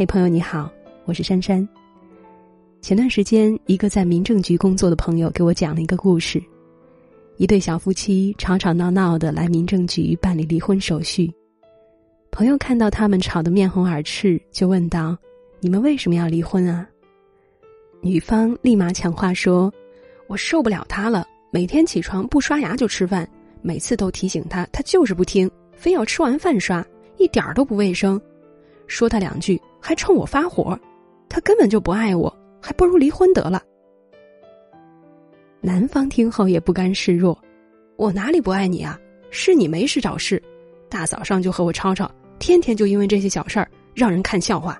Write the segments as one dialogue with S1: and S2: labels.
S1: 嘿，朋友你好，我是珊珊。前段时间，一个在民政局工作的朋友给我讲了一个故事：一对小夫妻吵吵闹闹的来民政局办理离婚手续。朋友看到他们吵得面红耳赤，就问道：“你们为什么要离婚啊？”女方立马抢话说：“我受不了他了，每天起床不刷牙就吃饭，每次都提醒他，他就是不听，非要吃完饭刷，一点儿都不卫生。说他两句还冲我发火，他根本就不爱我。”还不如离婚得了。男方听后也不甘示弱，我哪里不爱你啊？是你没事找事，大早上就和我吵吵，天天就因为这些小事儿让人看笑话。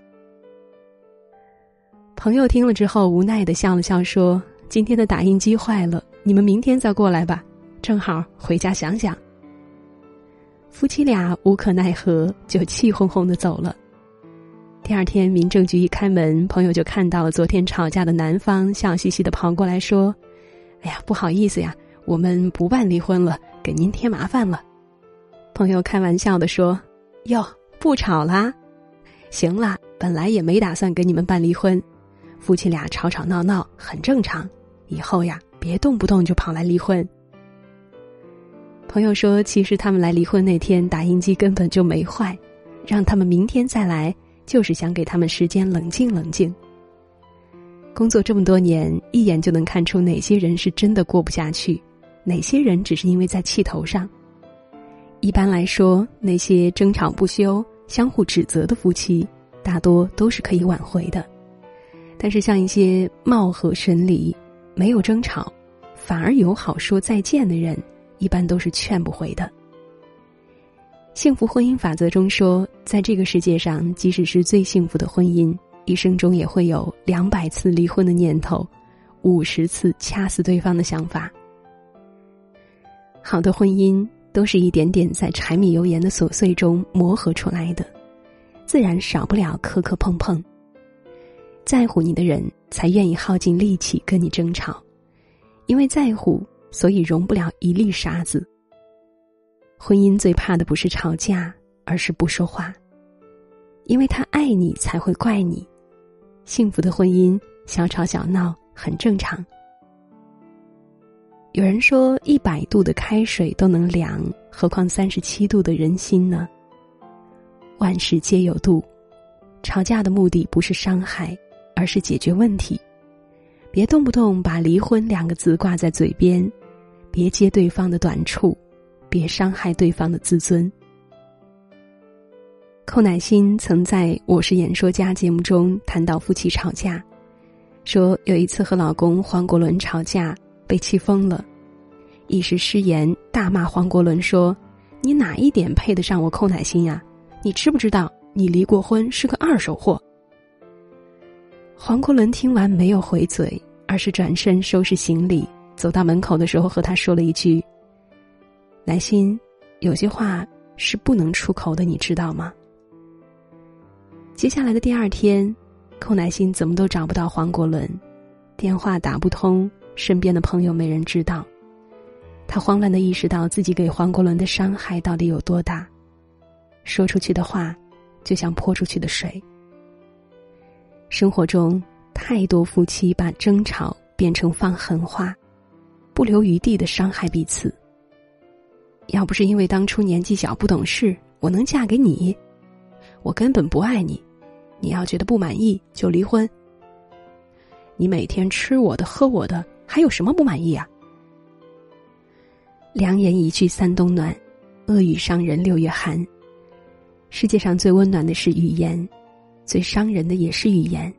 S1: 朋友听了之后无奈的笑了笑，说：“今天的打印机坏了，你们明天再过来吧，正好回家想想。”夫妻俩无可奈何，就气哄哄的走了。第二天，民政局一开门，朋友就看到了昨天吵架的男方，笑嘻嘻的跑过来说：“哎呀，不好意思呀，我们不办离婚了，给您添麻烦了。”朋友开玩笑的说：“ 哟，不吵啦？行了，本来也没打算跟你们办离婚，夫妻俩吵吵闹闹很正常，以后呀，别动不动就跑来离婚。”朋友说：“其实他们来离婚那天，打印机根本就没坏，让他们明天再来。”就是想给他们时间冷静冷静。工作这么多年，一眼就能看出哪些人是真的过不下去，哪些人只是因为在气头上。一般来说，那些争吵不休、相互指责的夫妻，大多都是可以挽回的。但是，像一些貌合神离、没有争吵，反而友好说再见的人，一般都是劝不回的。幸福婚姻法则中说，在这个世界上，即使是最幸福的婚姻，一生中也会有两百次离婚的念头，五十次掐死对方的想法。好的婚姻都是一点点在柴米油盐的琐碎中磨合出来的，自然少不了磕磕碰碰。在乎你的人，才愿意耗尽力气跟你争吵，因为在乎，所以容不了一粒沙子。婚姻最怕的不是吵架，而是不说话。因为他爱你，才会怪你。幸福的婚姻，小吵小闹很正常。有人说，一百度的开水都能凉，何况三十七度的人心呢？万事皆有度，吵架的目的不是伤害，而是解决问题。别动不动把离婚两个字挂在嘴边，别揭对方的短处。别伤害对方的自尊。寇乃馨曾在我是演说家节目中谈到夫妻吵架，说有一次和老公黄国伦吵架，被气疯了，一时失言大骂黄国伦说：“你哪一点配得上我寇乃馨呀？你知不知道你离过婚是个二手货？”黄国伦听完没有回嘴，而是转身收拾行李，走到门口的时候和他说了一句。乃心，有些话是不能出口的，你知道吗？接下来的第二天，寇乃馨怎么都找不到黄国伦，电话打不通，身边的朋友没人知道。他慌乱的意识到自己给黄国伦的伤害到底有多大，说出去的话，就像泼出去的水。生活中，太多夫妻把争吵变成放狠话，不留余地的伤害彼此。要不是因为当初年纪小不懂事，我能嫁给你？我根本不爱你。你要觉得不满意就离婚。你每天吃我的喝我的，还有什么不满意啊？良言一句三冬暖，恶语伤人六月寒。世界上最温暖的是语言，最伤人的也是语言。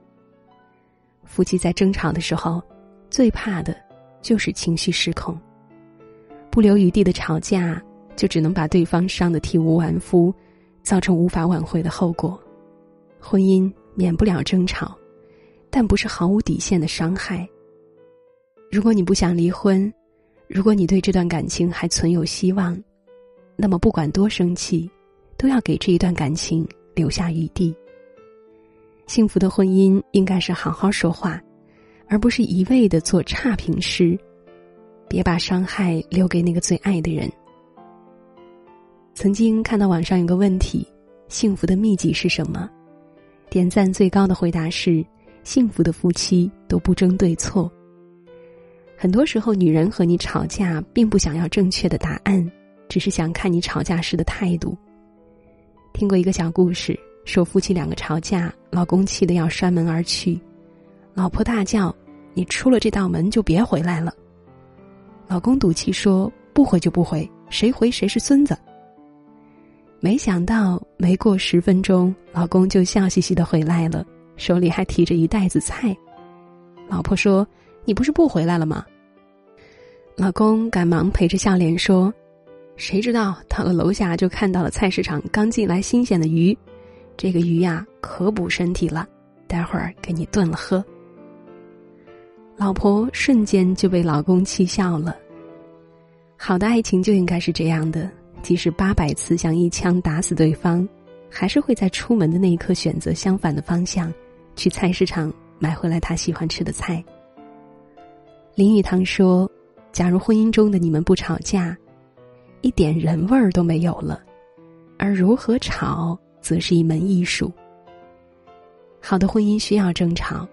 S1: 夫妻在争吵的时候，最怕的就是情绪失控。不留余地的吵架，就只能把对方伤得体无完肤，造成无法挽回的后果。婚姻免不了争吵，但不是毫无底线的伤害。如果你不想离婚，如果你对这段感情还存有希望，那么不管多生气，都要给这一段感情留下余地。幸福的婚姻应该是好好说话，而不是一味的做差评师。别把伤害留给那个最爱的人。曾经看到网上有个问题：幸福的秘籍是什么？点赞最高的回答是：幸福的夫妻都不争对错。很多时候，女人和你吵架，并不想要正确的答案，只是想看你吵架时的态度。听过一个小故事，说夫妻两个吵架，老公气得要摔门而去，老婆大叫：“你出了这道门就别回来了。”老公赌气说：“不回就不回，谁回谁是孙子。”没想到没过十分钟，老公就笑嘻嘻的回来了，手里还提着一袋子菜。老婆说：“你不是不回来了吗？”老公赶忙陪着笑脸说。谁知道到了楼下就看到了菜市场刚进来新鲜的鱼，这个鱼呀可补身体了，待会儿给你炖了喝。老婆瞬间就被老公气笑了。好的爱情就应该是这样的，即使八百次想一枪打死对方，还是会在出门的那一刻选择相反的方向，去菜市场买回来他喜欢吃的菜。林语堂说：“假如婚姻中的你们不吵架。”一点人味儿都没有了，而如何吵，则是一门艺术。好的婚姻需要争吵，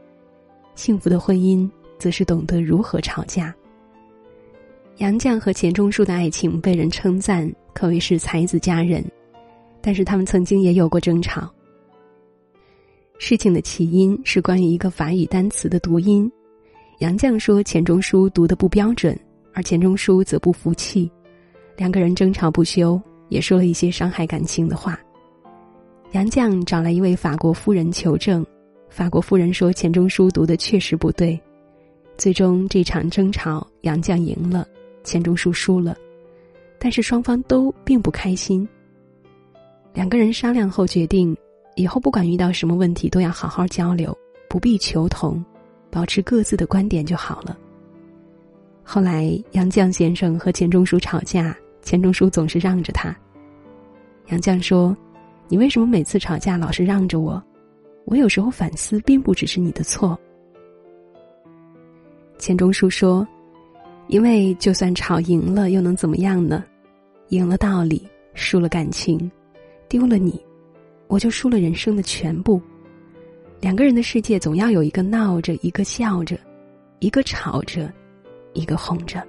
S1: 幸福的婚姻则是懂得如何吵架。杨绛和钱钟书的爱情被人称赞，可谓是才子佳人，但是他们曾经也有过争吵。事情的起因是关于一个法语单词的读音，杨绛说钱钟书读的不标准，而钱钟书则不服气。两个人争吵不休，也说了一些伤害感情的话。杨绛找来一位法国夫人求证，法国夫人说钱钟书读的确实不对。最终这场争吵，杨绛赢了，钱钟书输了，但是双方都并不开心。两个人商量后决定，以后不管遇到什么问题都要好好交流，不必求同，保持各自的观点就好了。后来杨绛先生和钱钟书吵架。钱钟书总是让着他。杨绛说：“你为什么每次吵架老是让着我？我有时候反思，并不只是你的错。”钱钟书说：“因为就算吵赢了，又能怎么样呢？赢了道理，输了感情，丢了你，我就输了人生的全部。两个人的世界，总要有一个闹着，一个笑着，一个吵着，一个哄着。”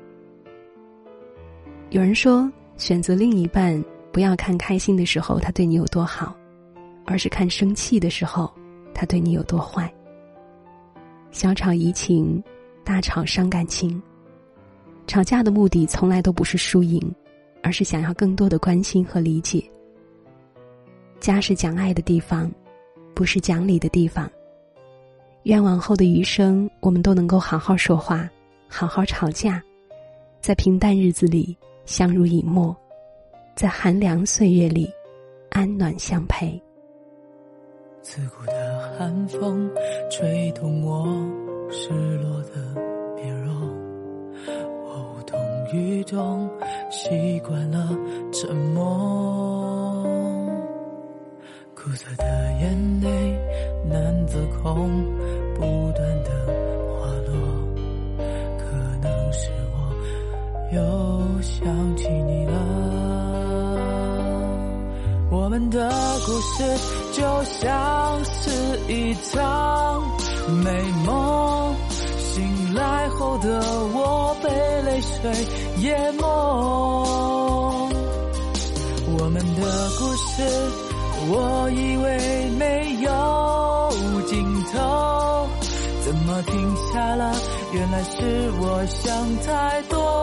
S1: 有人说，选择另一半，不要看开心的时候他对你有多好，而是看生气的时候他对你有多坏。小吵怡情，大吵伤感情。吵架的目的从来都不是输赢，而是想要更多的关心和理解。家是讲爱的地方，不是讲理的地方。愿往后的余生，我们都能够好好说话，好好吵架，在平淡日子里。相濡以沫，在寒凉岁月里安暖相陪。
S2: 刺骨的寒风吹动我失落的面容，我无动于衷，习惯了沉默。苦涩的眼泪难自控，不断的滑落，可能是我又。想起你了，我们的故事就像是一场美梦，的我被泪水淹没。我们的故事，我以为没有尽头，怎么停下了？原来是我想太多。